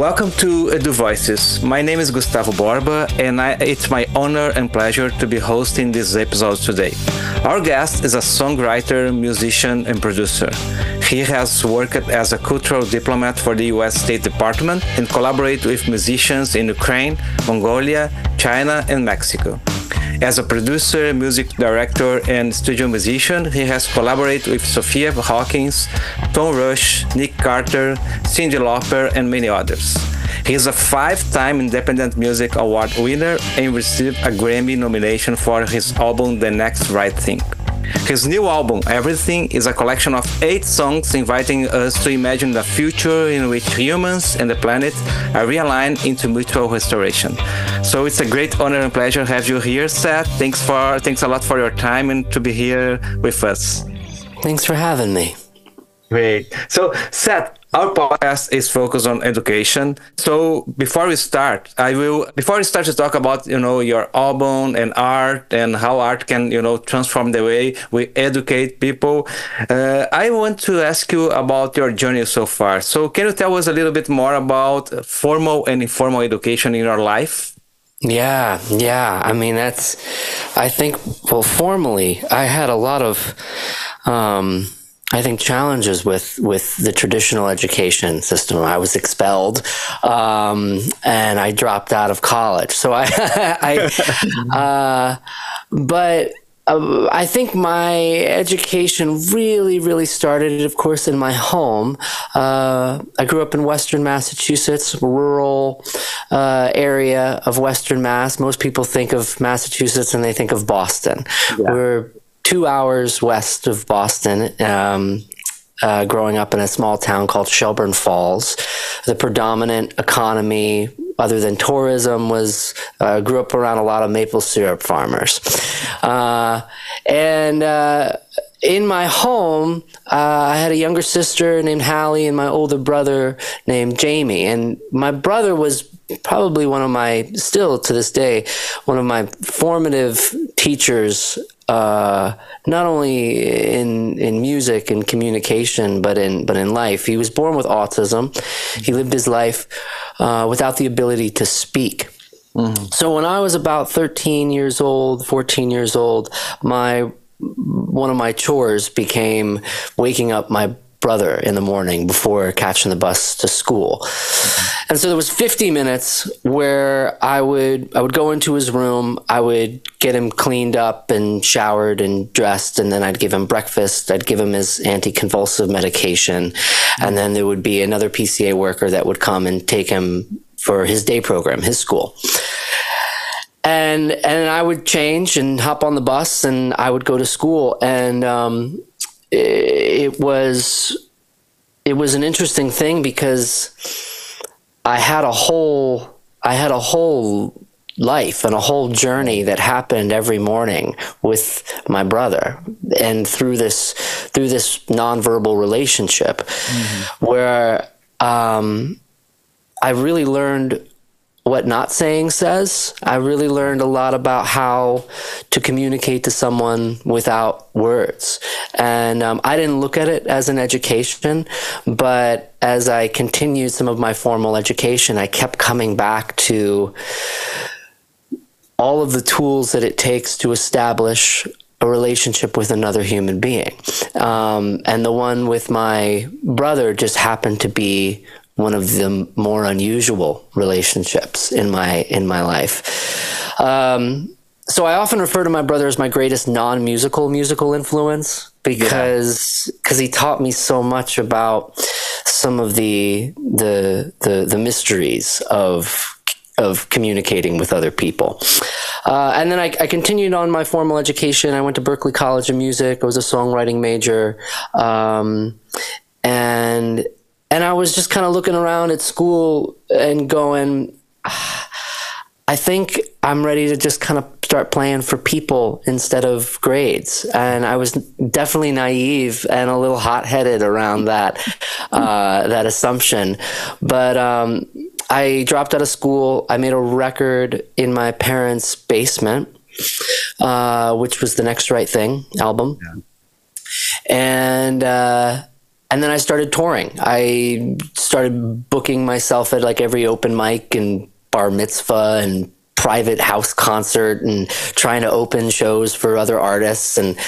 Welcome to Edu Voices. My name is Gustavo Borba, and I, it's my honor and pleasure to be hosting this episode today. Our guest is a songwriter, musician, and producer. He has worked as a cultural diplomat for the US State Department and collaborated with musicians in Ukraine, Mongolia, China, and Mexico. As a producer, music director, and studio musician, he has collaborated with Sophia Hawkins, Tom Rush, Nick Carter, Cyndi Lauper, and many others. He is a five-time Independent Music Award winner and received a Grammy nomination for his album The Next Right Thing. His new album, Everything, is a collection of eight songs inviting us to imagine a future in which humans and the planet are realigned into mutual restoration. So it's a great honor and pleasure to have you here, Seth. Thanks for thanks a lot for your time and to be here with us. Thanks for having me. Great. So, Seth, our podcast is focused on education. So before we start, I will before we start to talk about you know your album and art and how art can you know transform the way we educate people. Uh, I want to ask you about your journey so far. So can you tell us a little bit more about formal and informal education in your life? Yeah, yeah. I mean, that's, I think, well, formally, I had a lot of, um, I think challenges with with the traditional education system. I was expelled, um, and I dropped out of college. So I, I uh, but uh, I think my education really, really started, of course, in my home. Uh, I grew up in Western Massachusetts, rural uh, area of Western Mass. Most people think of Massachusetts and they think of Boston. Yeah. We're two hours west of Boston. Um, uh, growing up in a small town called Shelburne Falls, the predominant economy, other than tourism, was uh, grew up around a lot of maple syrup farmers, uh, and uh, in my home, uh, I had a younger sister named Hallie and my older brother named Jamie. And my brother was probably one of my, still to this day, one of my formative teachers uh, not only in in music and communication, but in but in life. He was born with autism. He lived his life uh, without the ability to speak. Mm-hmm. So when I was about 13 years old, 14 years old, my one of my chores became waking up my brother in the morning before catching the bus to school. And so there was 50 minutes where I would I would go into his room, I would get him cleaned up and showered and dressed and then I'd give him breakfast, I'd give him his anti-convulsive medication, and then there would be another PCA worker that would come and take him for his day program, his school. And and I would change and hop on the bus and I would go to school. And um, it was it was an interesting thing because I had a whole I had a whole life and a whole journey that happened every morning with my brother and through this through this nonverbal relationship mm-hmm. where um, I really learned what not saying says. I really learned a lot about how to communicate to someone without words. And um, I didn't look at it as an education, but as I continued some of my formal education, I kept coming back to all of the tools that it takes to establish a relationship with another human being. Um, and the one with my brother just happened to be one of the more unusual relationships in my in my life. Um, so I often refer to my brother as my greatest non-musical musical influence because because yeah. he taught me so much about some of the the the, the mysteries of of communicating with other people. Uh, and then I, I, continued on my formal education. I went to Berklee College of Music. I was a songwriting major. Um, and and I was just kind of looking around at school and going, I think I'm ready to just kind of start playing for people instead of grades. And I was definitely naive and a little hot headed around that uh, that assumption. But um, I dropped out of school. I made a record in my parents' basement, uh, which was the Next Right Thing album. Yeah. And uh, and then I started touring. I started booking myself at like every open mic and bar mitzvah and private house concert and trying to open shows for other artists. And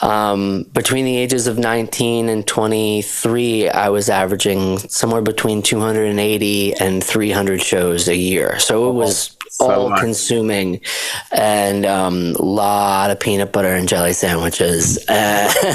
um, between the ages of 19 and 23, I was averaging somewhere between 280 and 300 shows a year. So it was so all much. consuming and um, a lot of peanut butter and jelly sandwiches. Uh,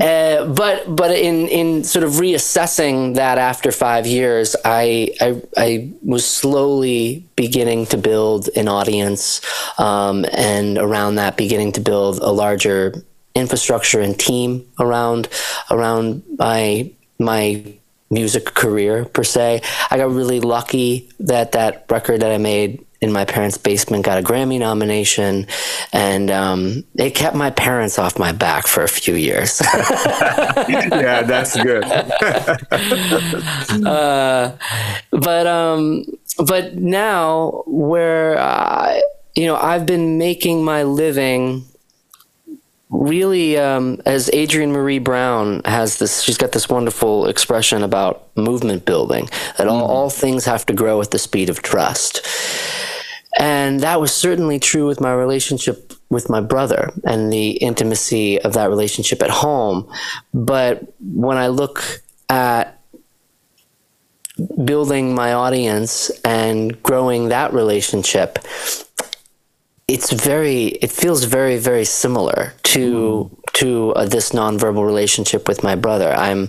uh, but but in in sort of reassessing that after five years, I I, I was slowly beginning to build an audience, um, and around that, beginning to build a larger infrastructure and team around around my my music career per se. I got really lucky that that record that I made in my parents' basement got a Grammy nomination, and um, it kept my parents off my back for a few years. yeah, that's good. uh, but um, but now where I, you know I've been making my living really um, as adrienne marie brown has this she's got this wonderful expression about movement building that all, mm. all things have to grow at the speed of trust and that was certainly true with my relationship with my brother and the intimacy of that relationship at home. But when I look at building my audience and growing that relationship, it's very, it feels very, very similar to. Mm. To uh, this nonverbal relationship with my brother, I'm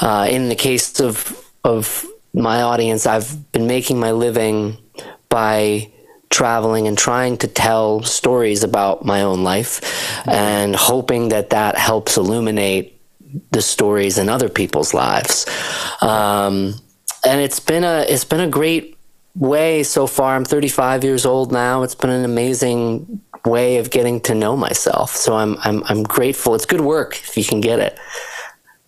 uh, in the case of of my audience. I've been making my living by traveling and trying to tell stories about my own life and hoping that that helps illuminate the stories in other people's lives. Um, and it's been a it's been a great way so far. I'm 35 years old now. It's been an amazing way of getting to know myself. So I'm I'm I'm grateful. It's good work if you can get it.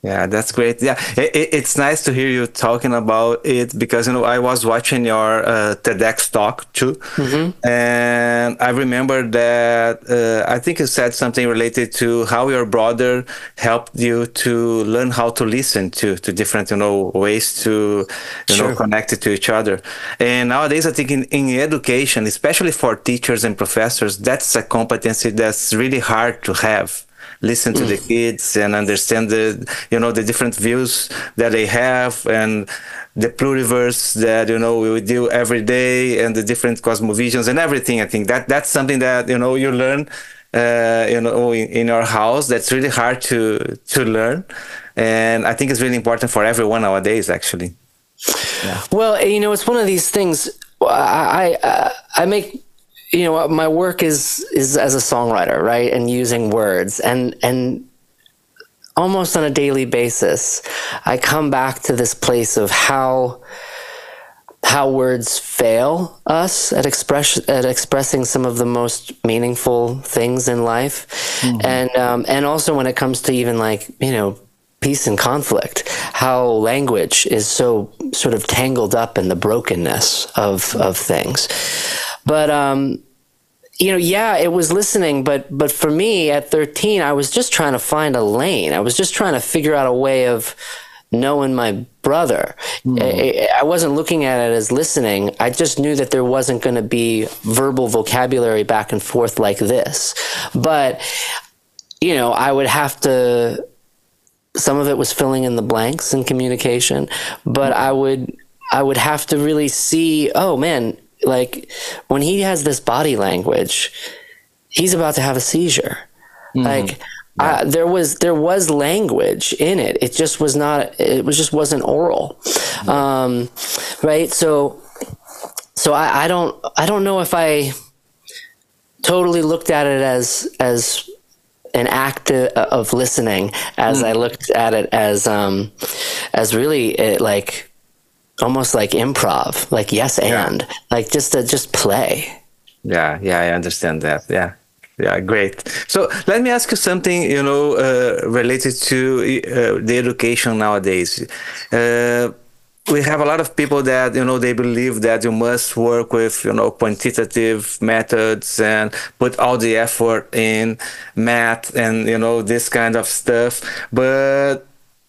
Yeah, that's great. Yeah, it, it's nice to hear you talking about it because you know I was watching your uh, TEDx talk too, mm-hmm. and I remember that uh, I think you said something related to how your brother helped you to learn how to listen to to different you know ways to you sure. know connect it to each other. And nowadays, I think in, in education, especially for teachers and professors, that's a competency that's really hard to have listen to the mm. kids and understand the you know the different views that they have and the pluriverse that you know we do every day and the different cosmovisions and everything i think. That that's something that you know you learn uh, you know in, in our house. That's really hard to to learn. And i think it's really important for everyone nowadays actually. Yeah. well you know it's one of these things. I i, I make you know my work is is as a songwriter right? And using words. And and almost on a daily basis i come back to this place of how how words fail us at express at expressing some of the most meaningful things in life. Mm-hmm. and um, and also when it comes to even like you know peace and conflict how language is so sort of tangled up in the brokenness of of things. But um, you know, yeah, it was listening, but but for me at 13, I was just trying to find a lane. I was just trying to figure out a way of knowing my brother. Mm. I, I, wasn't looking at it as listening. I just knew that there wasn't going to be verbal vocabulary back and forth like this. But you know, I would have to some of it was filling in the blanks in communication, but I would I would have to really see, oh man, like when he has this body language, he's about to have a seizure. Mm-hmm. Like yeah. there was there was language in it. It just was not. It was just wasn't oral, yeah. um, right? So so I, I don't I don't know if I totally looked at it as as an act of listening as mm. I looked at it as um as really it, like almost like improv, like yes and, yeah. like just to just play. Yeah, yeah, I understand that. Yeah. Yeah, great. So let me ask you something, you know, uh, related to uh, the education nowadays. Uh, we have a lot of people that you know they believe that you must work with you know quantitative methods and put all the effort in math and you know this kind of stuff but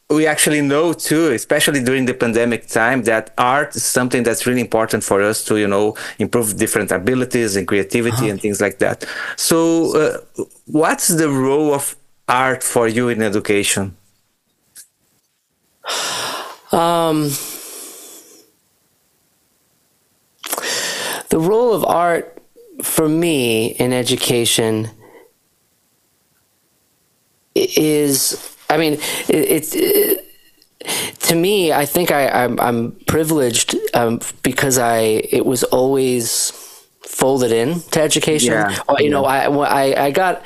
we actually know too, especially during the pandemic time, that art is something that's really important for us to, you know, improve different abilities and creativity uh-huh. and things like that. So, uh, what's the role of art for you in education? Um, the role of art for me in education is I mean, it's it, to me. I think I, I'm, I'm privileged um, because I it was always folded in to education. Yeah. Uh, you know, I, I I got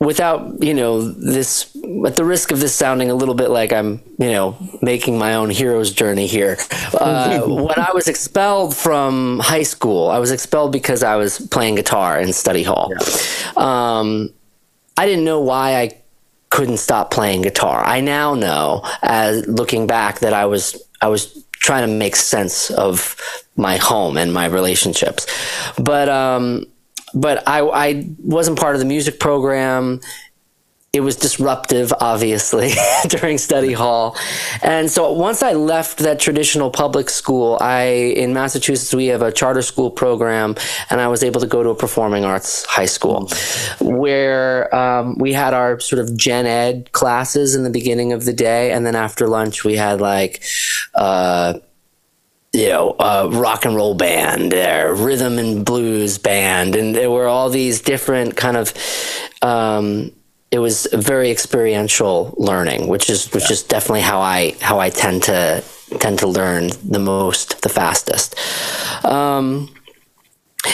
without you know this at the risk of this sounding a little bit like i'm you know making my own hero's journey here uh, when i was expelled from high school i was expelled because i was playing guitar in study hall yeah. um, i didn't know why i couldn't stop playing guitar. I now know, as looking back, that I was I was trying to make sense of my home and my relationships, but um, but I I wasn't part of the music program it was disruptive, obviously, during study hall. And so once I left that traditional public school, I in Massachusetts we have a charter school program, and I was able to go to a performing arts high school, where um, we had our sort of gen ed classes in the beginning of the day, and then after lunch we had like. Uh, you know, a rock and roll band, or rhythm and blues band, and there were all these different kind of um, it was very experiential learning, which is which yeah. is definitely how I how I tend to tend to learn the most, the fastest. Um,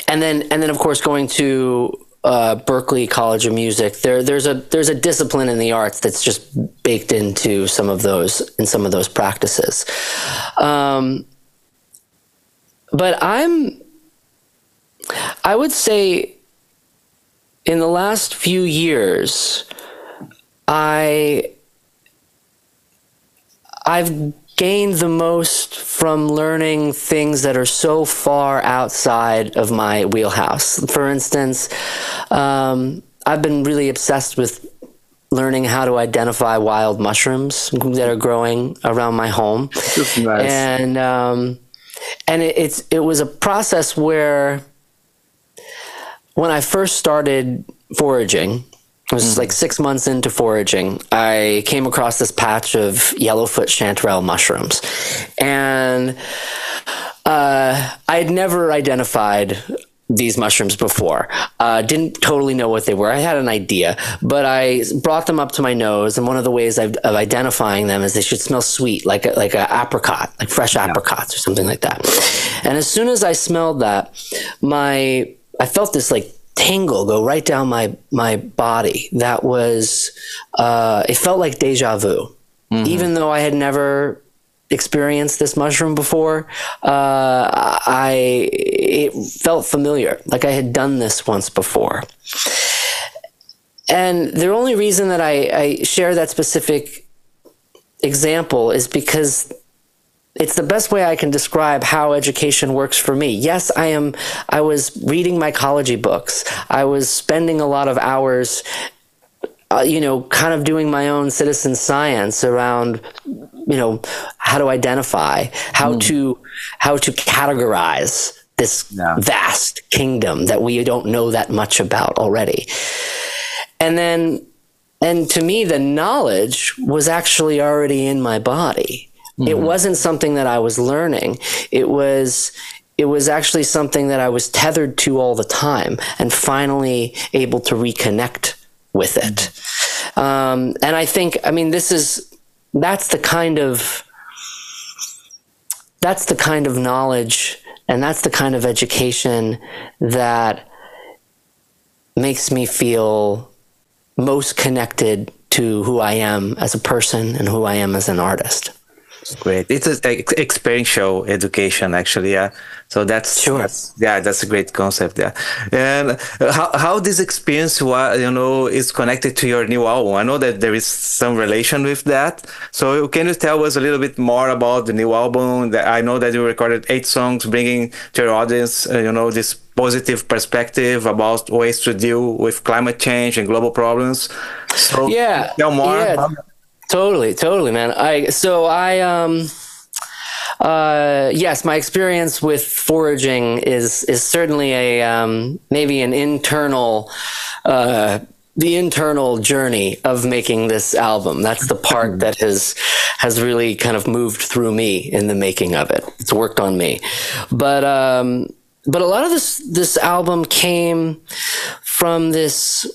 and then and then of course going to uh, Berklee College of Music, there there's a there's a discipline in the arts that's just baked into some of those in some of those practices. Um, but I'm I would say in the last few years, I I've gained the most from learning things that are so far outside of my wheelhouse. For instance, um, I've been really obsessed with learning how to identify wild mushrooms that are growing around my home. Nice. And um, and it, it's it was a process where when I first started foraging, it was mm-hmm. like six months into foraging, I came across this patch of yellowfoot chanterelle mushrooms. And uh, I had never identified these mushrooms before. Uh, didn't totally know what they were. I had an idea, but I brought them up to my nose, and one of the ways of, of identifying them is they should smell sweet, like a, like an apricot, like fresh yeah. apricots or something like that. And as soon as I smelled that, my I felt this like tingle go right down my my body. That was uh, it felt like deja vu, mm-hmm. even though I had never experienced this mushroom before. Uh, I it felt familiar, like I had done this once before. And the only reason that I, I share that specific example is because it's the best way I can describe how education works for me. Yes, I am. I was reading mycology books. I was spending a lot of hours, uh, you know, kind of doing my own citizen science around, you know, how to identify, how mm. to, how to categorize this yeah. vast kingdom that we don't know that much about already. And then, and to me, the knowledge was actually already in my body Mm-hmm. It wasn't something that I was learning. It was it was actually something that I was tethered to all the time and finally able to reconnect with it. Um, and I think, I mean, this is, that's the kind of, that's the kind of knowledge and that's the kind of education that makes me feel most connected to who I am as a person and who I am as an artist. Great. It's an experiential education, actually. Yeah. So that's sure. That's, yeah, that's a great concept. Yeah. And how how this experience, you know, is connected to your new album? I know that there is some relation with that. So can you tell us a little bit more about the new album? That I know that you recorded eight songs, bringing to your audience, uh, you know, this positive perspective about ways to deal with climate change and global problems. So yeah, tell more. Yeah. Totally, totally, man. I so I um uh yes, my experience with foraging is is certainly a um maybe an internal uh the internal journey of making this album. That's the part mm-hmm. that has has really kind of moved through me in the making of it. It's worked on me. But um but a lot of this this album came from this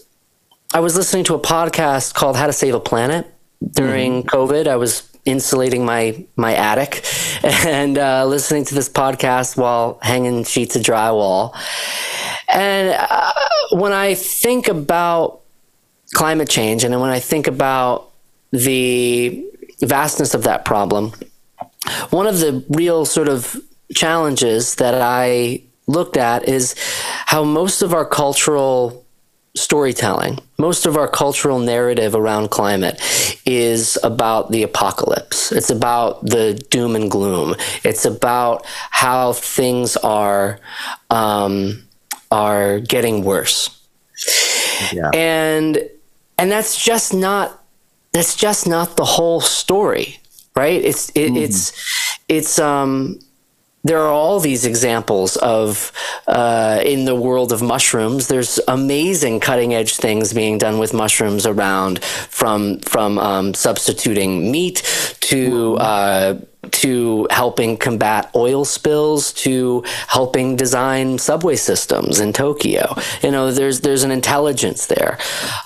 I was listening to a podcast called How to Save a Planet during mm-hmm. COVID. I was insulating my my attic and uh, listening to this podcast while hanging sheets of drywall. And uh, when I think about climate change, and when I think about the vastness of that problem, one of the real sort of challenges that I looked at is how most of our cultural storytelling, most of our cultural narrative around climate is about the apocalypse. It's about the doom and gloom. It's about how things are um, are getting worse. Yeah. And and that's just not that's just not the whole story, right? It's it, mm. it's it's um there are all these examples of uh, in the world of mushrooms. There's amazing cutting edge things being done with mushrooms around, from from um, substituting meat to uh, to helping combat oil spills to helping design subway systems in Tokyo. You know, there's there's an intelligence there.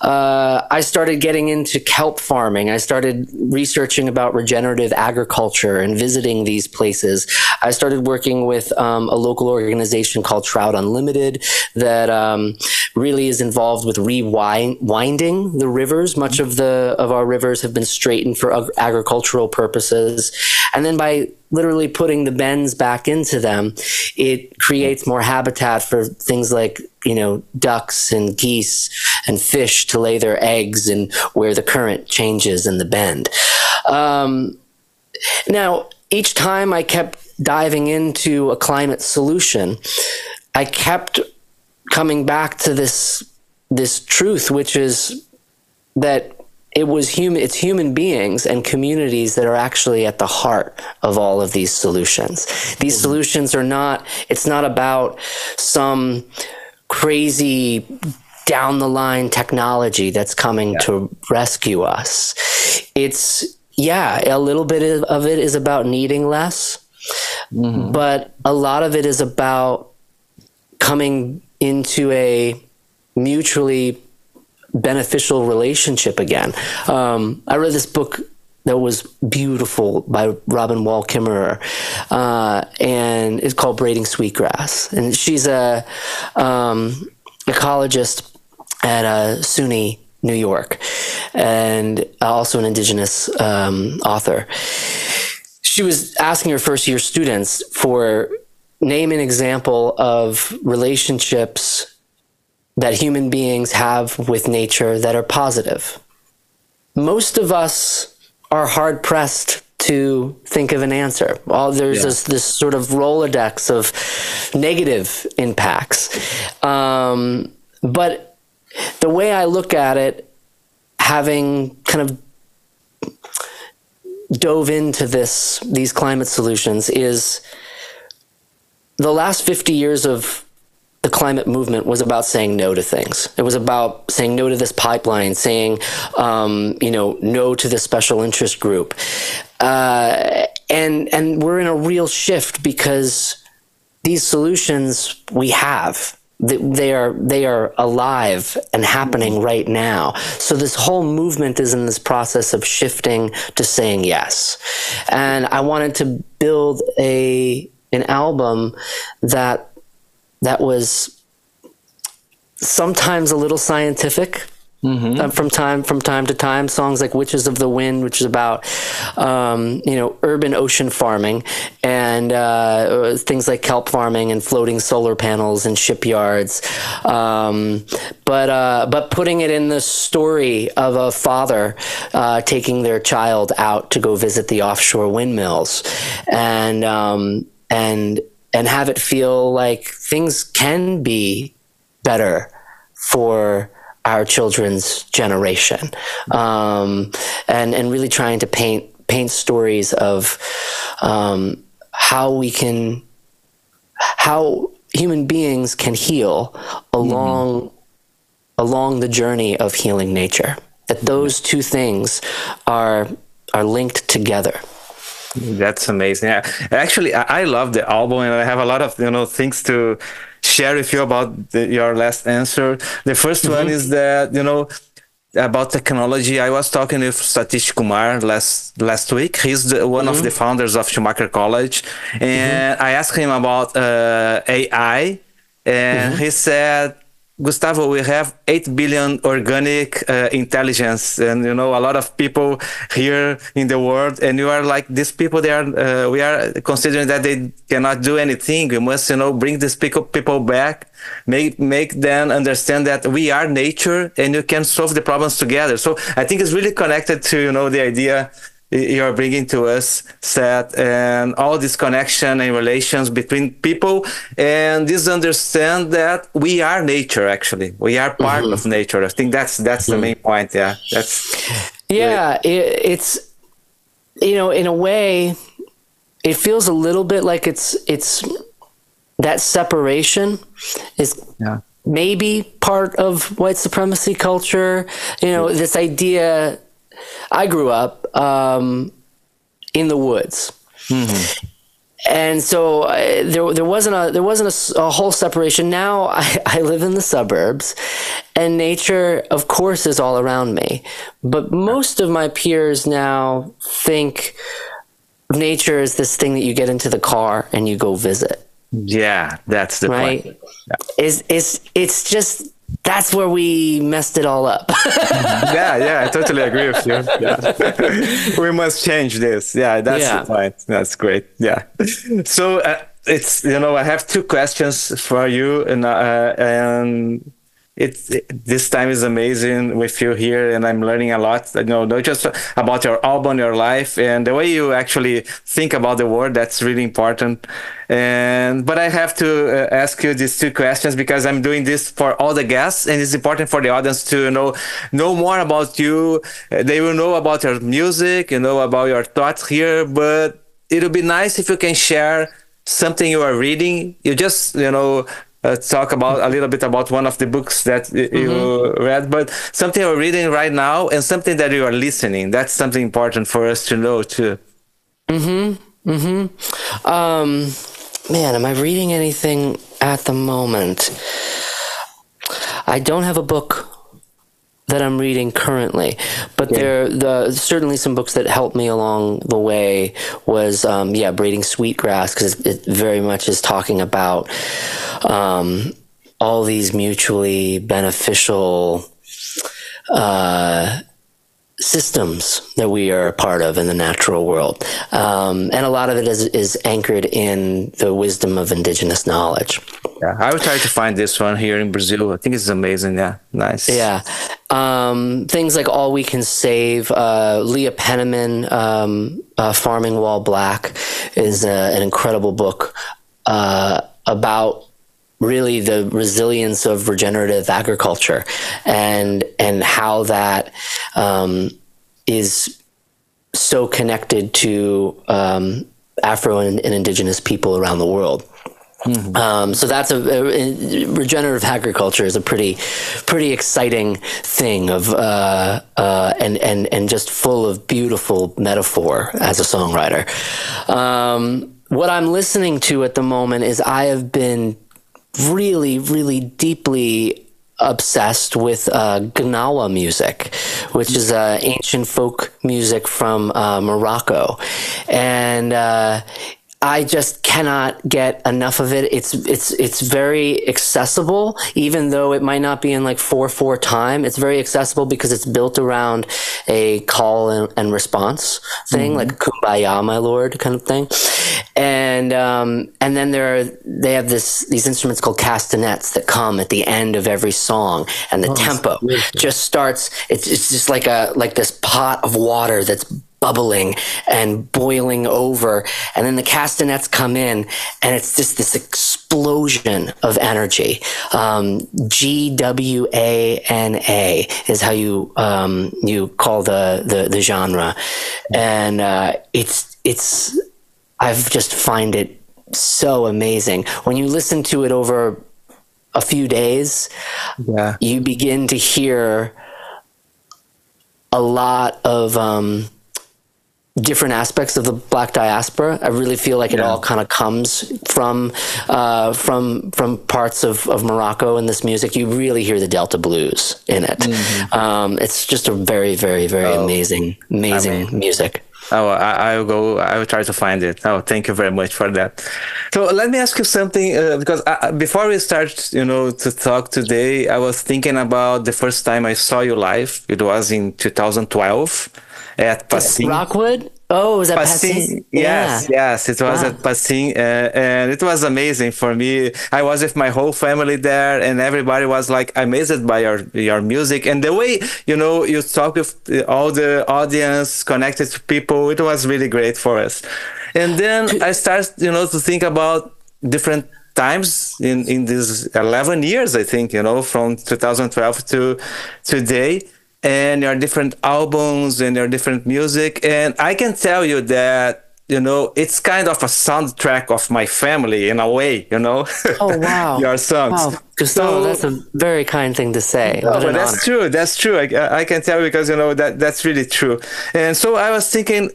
Uh, I started getting into kelp farming. I started researching about regenerative agriculture and visiting these places. I started working with um, a local organization called Trout Unlimited that um, really is involved with rewinding the rivers. Much of the of our rivers have been straightened for ag- agricultural purposes, and then by literally putting the bends back into them, it creates more habitat for things like you know ducks and geese and fish to lay their eggs and where the current changes in the bend. Um, now, each time I kept diving into a climate solution, I kept coming back to this this truth, which is that it was human it's human beings and communities that are actually at the heart of all of these solutions these mm-hmm. solutions are not it's not about some crazy down the line technology that's coming yeah. to rescue us it's yeah a little bit of it is about needing less mm-hmm. but a lot of it is about coming into a mutually beneficial relationship again. Um, I read this book that was beautiful by Robin Wall Kimmerer, uh, and it's called Braiding Sweetgrass. And she's a um, ecologist at uh, SUNY New York, and also an indigenous um, author. She was asking her first year students for name an example of relationships that human beings have with nature that are positive. Most of us are hard pressed to think of an answer. All there's yeah. this, this sort of rolodex of negative impacts. Um, but the way I look at it, having kind of dove into this these climate solutions, is the last 50 years of the climate movement was about saying no to things. It was about saying no to this pipeline, saying, um, you know, no to this special interest group. Uh, and, and we're in a real shift because these solutions we have, they are they are alive and happening right now. So this whole movement is in this process of shifting to saying yes. And I wanted to build a an album that that was sometimes a little scientific. Mm-hmm. Um, from time from time to time, songs like "Witches of the Wind," which is about um, you know urban ocean farming, and uh, things like kelp farming and floating solar panels and shipyards. Um, but uh, but putting it in the story of a father uh, taking their child out to go visit the offshore windmills, and um, and and have it feel like things can be better for our children's generation, um, and and really trying to paint paint stories of um, how we can how human beings can heal along mm-hmm. along the journey of healing nature. That those two things are are linked together. That's amazing. Yeah. Actually, I love the album, and I have a lot of you know things to share with you about the, your last answer. The 1st mm-hmm. one is that you know about technology. I was talking with Satish Kumar last last week. He's the, one mm-hmm. of the founders of Schumacher College, and mm-hmm. I asked him about uh, AI, and mm-hmm. he said Gustavo, we have 8 billion organic uh, intelligence and, you know, a lot of people here in the world. And you are like, these people, they are, uh, we are considering that they cannot do anything. We must, you know, bring these people, back, make, make them understand that we are nature and you can solve the problems together. So I think it's really connected to, you know, the idea you're bringing to us, Seth, and all this connection and relations between people, and this understand that we are nature. Actually, we are part mm-hmm. of nature. I think that's that's mm-hmm. the main point. Yeah, that's yeah. It, it's you know, in a way, it feels a little bit like it's it's that separation is yeah. maybe part of white supremacy culture. You know, this idea I grew up um, in the woods. Mm-hmm. And so uh, there, there wasn't a there wasn't a, a whole separation. Now I, I live in the suburbs, and nature, of course, is all around me. But most of my peers now think nature is this thing that you get into the car and you go visit. Yeah, that's the right. Point. Yeah. Is is it's just that's where we messed it all up. yeah, yeah, I totally agree with you. Yeah. we must change this. Yeah, that's yeah. the point. That's great. Yeah. So uh, it's you know I have two questions for you, and uh, and it's it, this time is amazing with you here and i'm learning a lot you know not just about your album your life and the way you actually think about the world that's really important. And but i have to uh, ask you these two questions because i'm doing this for all the guests and it's important for the audience to know know more about you. They will know about your music you know about your thoughts here but it'll be nice if you can share something you are reading. You just you know uh, talk about a little bit about one of the books that you read, but something you're reading right now and something that you are listening. That's something important for us to know too. Hmm. Hmm. Um. Man, am I reading anything at the moment? I don't have a book that I'm reading currently, but yeah. there the certainly some books that helped me along the way was um, yeah braiding sweetgrass because it very much is talking about um, all these mutually beneficial. Uh, systems that we are a part of in the natural world. Um, and a lot of it is, is anchored in the wisdom of indigenous knowledge. Yeah, I would try to find this one here in Brazil. I think it's amazing. Yeah, nice. Yeah. Um, things like All We Can Save, uh, Leah Penniman, um, uh, Farming While Black is uh, an incredible book uh, about really the resilience of regenerative agriculture and and how that um, is so connected to um, Afro and, and, indigenous people around the world. Mm-hmm. Um, so that's a, a, regenerative agriculture is a pretty pretty exciting thing of uh, uh, and and and just full of beautiful metaphor as a songwriter. Um, what I'm listening to at the moment is I have been really, really deeply obsessed with uh, Gnawa music, which is uh, ancient folk music from uh, Morocco, and uh, I just cannot get enough of it. It's it's it's very accessible, even though it might not be in like four four time. It's very accessible because it's built around a call and, and response thing, mm-hmm. like "Kumbaya, my lord" kind of thing. And um, and then there are they have this these instruments called castanets that come at the end of every song, and the oh, tempo just starts. It's it's just like a like this pot of water that's bubbling and boiling over. And then the castanets come in and it's just this explosion of energy. Um, G W A N A is how you, um, you call the, the, the genre. And, uh, it's, it's, I've just find it so amazing. When you listen to it over a few days, yeah. you begin to hear a lot of, um, different aspects of the black diaspora. I really feel like it all kind of comes from uh, from from parts of, of Morocco in this music. You really hear the Delta blues in it. Mm-hmm. Um, it's just a very, very, very oh, amazing, amazing I mean, music. Oh, I, will go. I will try to find it. Oh, thank you very much for that. So let me ask you something, uh, because I, before we start, you know, to talk today, I was thinking about the first time I saw you live. It was in 2012 at Passim. Rockwood? Oh, was that Passim? Yes, yeah. yes, it was wow. at Passim, uh, and it was amazing for me. I was with my whole family there, and everybody was like amazed by your your music and the way you know you talk with all the audience, connected to people. It was really great for us. And then I started, you know, to think about different times in in these 11 years i think you know from 2012 to today and there are different albums and there are different music. And i can tell you that you know it's kind of a soundtrack of my family in a way you know? Oh wow. Your songs. Wow. Gustavo, so, that's a very kind thing to say. No, but that's honor. true. That's true. I, I can tell because you know that that's really true. And so i was thinking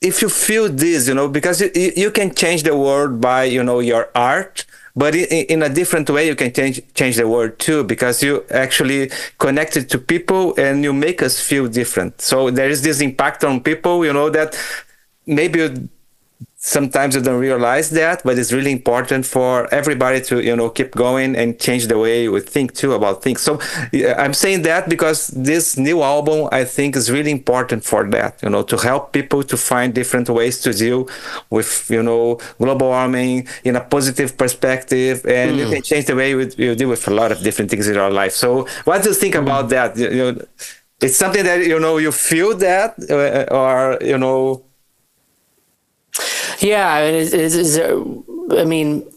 if you feel this you know because you, you can change the world by you know your art but in, a different way you can change change the world too because you actually connected to people and you make us feel different. So there is this impact on people you know that maybe sometimes you don't realize that but it's really important for everybody to you know keep going and change the way we think too about things so i'm saying that because this new album i think is really important for that you know to help people to find different ways to deal with you know global warming in a positive perspective and mm. you hmm. can change the way you, you, deal with a lot of different things in our life so what do you think mm. about that you know it's something that you know you feel that uh, or you know yeah, is, is there, I mean,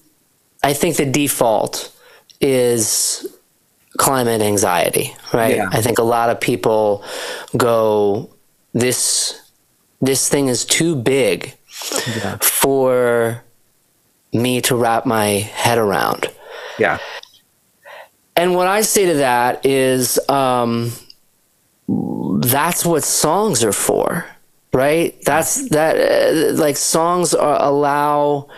I think the default is climate anxiety, right? Yeah. I think a lot of people go, this this thing is too big yeah. for me to wrap my head around. Yeah. And what I say to that is, um, that's what songs are for right? That's that. Uh, like songs are, allow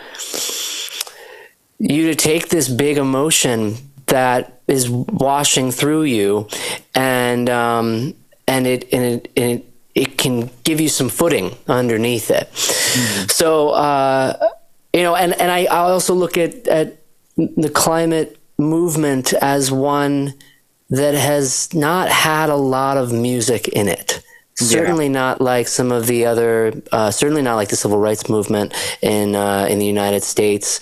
you to take this big emotion that is washing through you, and um, and it and it, and it it can give you some footing underneath it. Mm-hmm. So uh, you know, and and I, I also look at at the climate movement as one that has not had a lot of music in it. Certainly yeah. not like some of the other, uh, certainly not like the civil rights movement in uh, in the United States,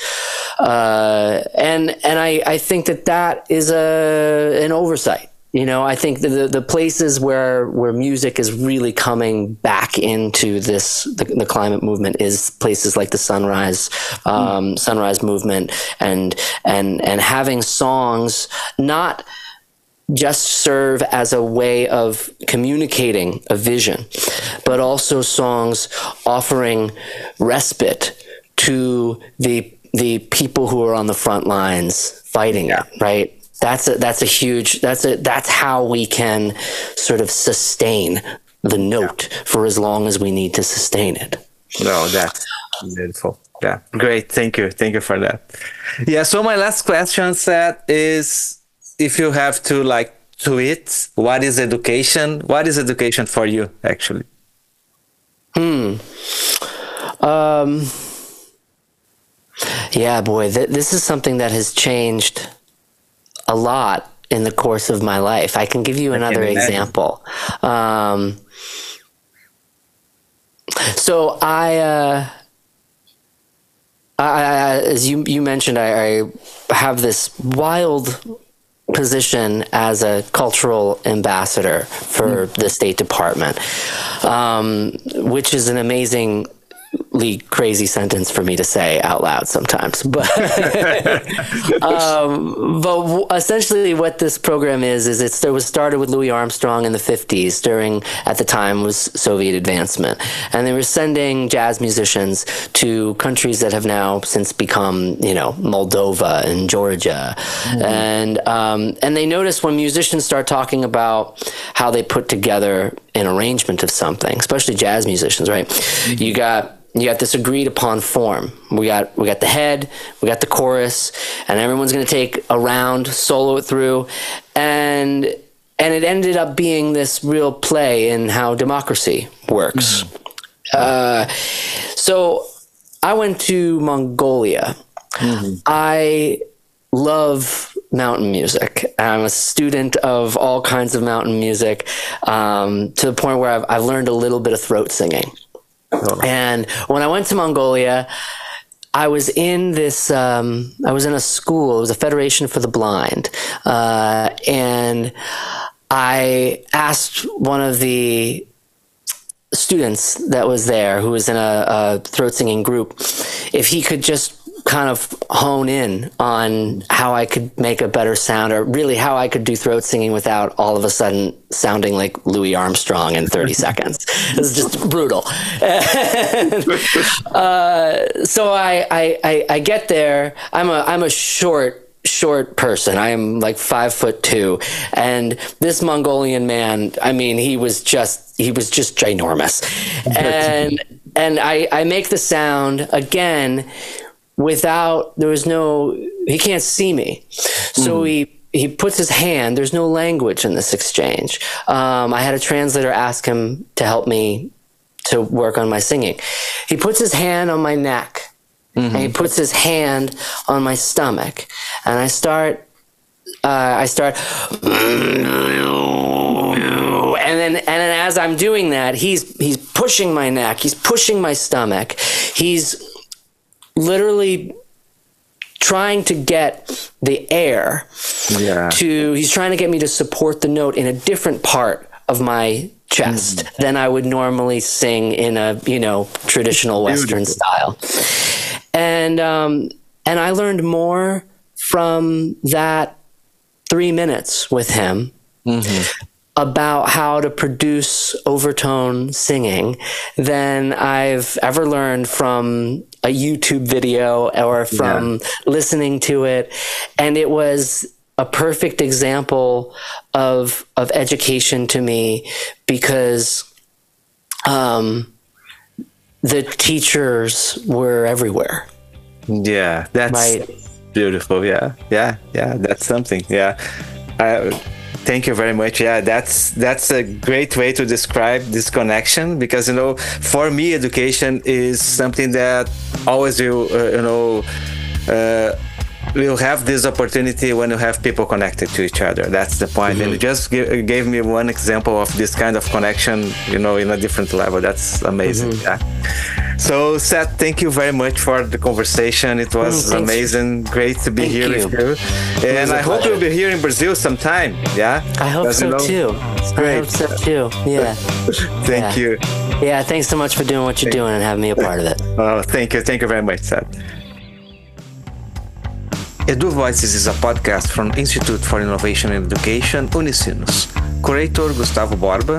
uh, and and I, I think that that is a an oversight. You know, I think the the places where where music is really coming back into this the, the climate movement is places like the sunrise um, mm. sunrise movement and and and having songs not just serve as a way of communicating a vision, but also songs offering respite to the the people who are on the front lines fighting yeah. it, right? That's a that's a huge that's a that's how we can sort of sustain the note yeah. for as long as we need to sustain it. No, that's beautiful. Yeah, great. Thank you. Thank you for that. Yeah. So my last question set is if you have to like tweet what is education? What is education for you actually? Hmm. Um yeah boy th- this is something that has changed a lot in the course of my life. I can give you another example. Um so i uh I, I, as you you mentioned, I, I have this wild position as a cultural ambassador for mm. the State Department, um, which is an amazing crazy sentence for me to say out loud sometimes. But um, but essentially, what this program is is it's, it was started with Louis Armstrong in the '50s during at the time was Soviet advancement, and they were sending jazz musicians to countries that have now since become you know Moldova and Georgia, mm-hmm. and um, and they noticed when musicians start talking about how they put together an arrangement of something, especially jazz musicians, right? Mm-hmm. You got you got this agreed upon form. We got we got the head, we got the chorus, and everyone's going to take a round, solo it through, and and it ended up being this real play in how democracy works. Mm-hmm. Uh, so I went to Mongolia. Mm-hmm. I love mountain music. I'm a student of all kinds of mountain music um, to the point where I've, I've learned a little bit of throat singing. Oh. And when I went to Mongolia, I was in this. Um, I was in a school. It was a Federation for the Blind, uh, and I asked one of the students that was there, who was in a, a throat singing group, if he could just kind of hone in on how I could make a better sound, or really how I could do throat singing without all of a sudden sounding like Louis Armstrong in 30 seconds. It's just brutal. uh, so I, I, I, get there. I'm a, I'm a short short person. I am like five foot two, and this Mongolian man. I mean, he was just he was just ginormous, and and I I make the sound again without there was no he can't see me so mm. he he puts his hand there's no language in this exchange um, i had a translator ask him to help me to work on my singing he puts his hand on my neck mm-hmm. and he puts his hand on my stomach and i start uh, i start and then and then as i'm doing that he's he's pushing my neck he's pushing my stomach he's literally trying to get the air yeah. to he's trying to get me to support the note in a different part of my chest mm. than I would normally sing in a you know traditional Western style. And um, and I learned more from that three minutes with him mm-hmm about how to produce overtone singing than I've ever learned from a YouTube video or from yeah. listening to it. And it was a perfect example of of education to me because um, the teachers were everywhere. Yeah, that's right? beautiful. Yeah, yeah, yeah. That's something. Yeah. I, Thank you very much. Yeah, that's that's a great way to describe this connection because you know, for me, education is something that always will uh, you know. Uh, we'll have this opportunity when you have people connected to each other. That's the point. Mm-hmm. And you just g- gave me one example of this kind of connection, you know, in a different level. That's amazing. Mm-hmm. Yeah. So, Seth, thank you very much for the conversation. It was mm, amazing. Great to be thank here you. with you. And I hope you'll be here in Brazil sometime. Yeah. I hope so you know, too. Great. I hope so too. Yeah. thank yeah. you. Yeah. Thanks so much for doing what you're doing and having me a part of it. Oh, thank you. Thank you very much, Seth. Edu Voices is a podcast from Institute for Innovation and Education, Unicinos. Curator Gustavo Borba,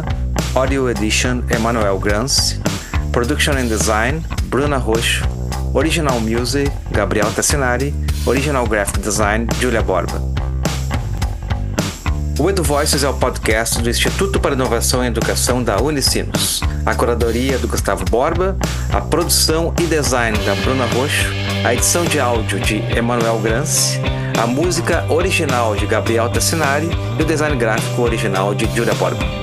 audio edition Emanuel Grance, production and design Bruna Roxo, original music Gabriel Tassinari, original graphic design Julia Borba. O Edu Voices é o podcast do Instituto para Inovação e Educação da Unicinos. A curadoria do Gustavo Borba, a produção e design da Bruna Roxo, a edição de áudio de Emanuel Grance, a música original de Gabriel Tassinari e o design gráfico original de Julia Borba.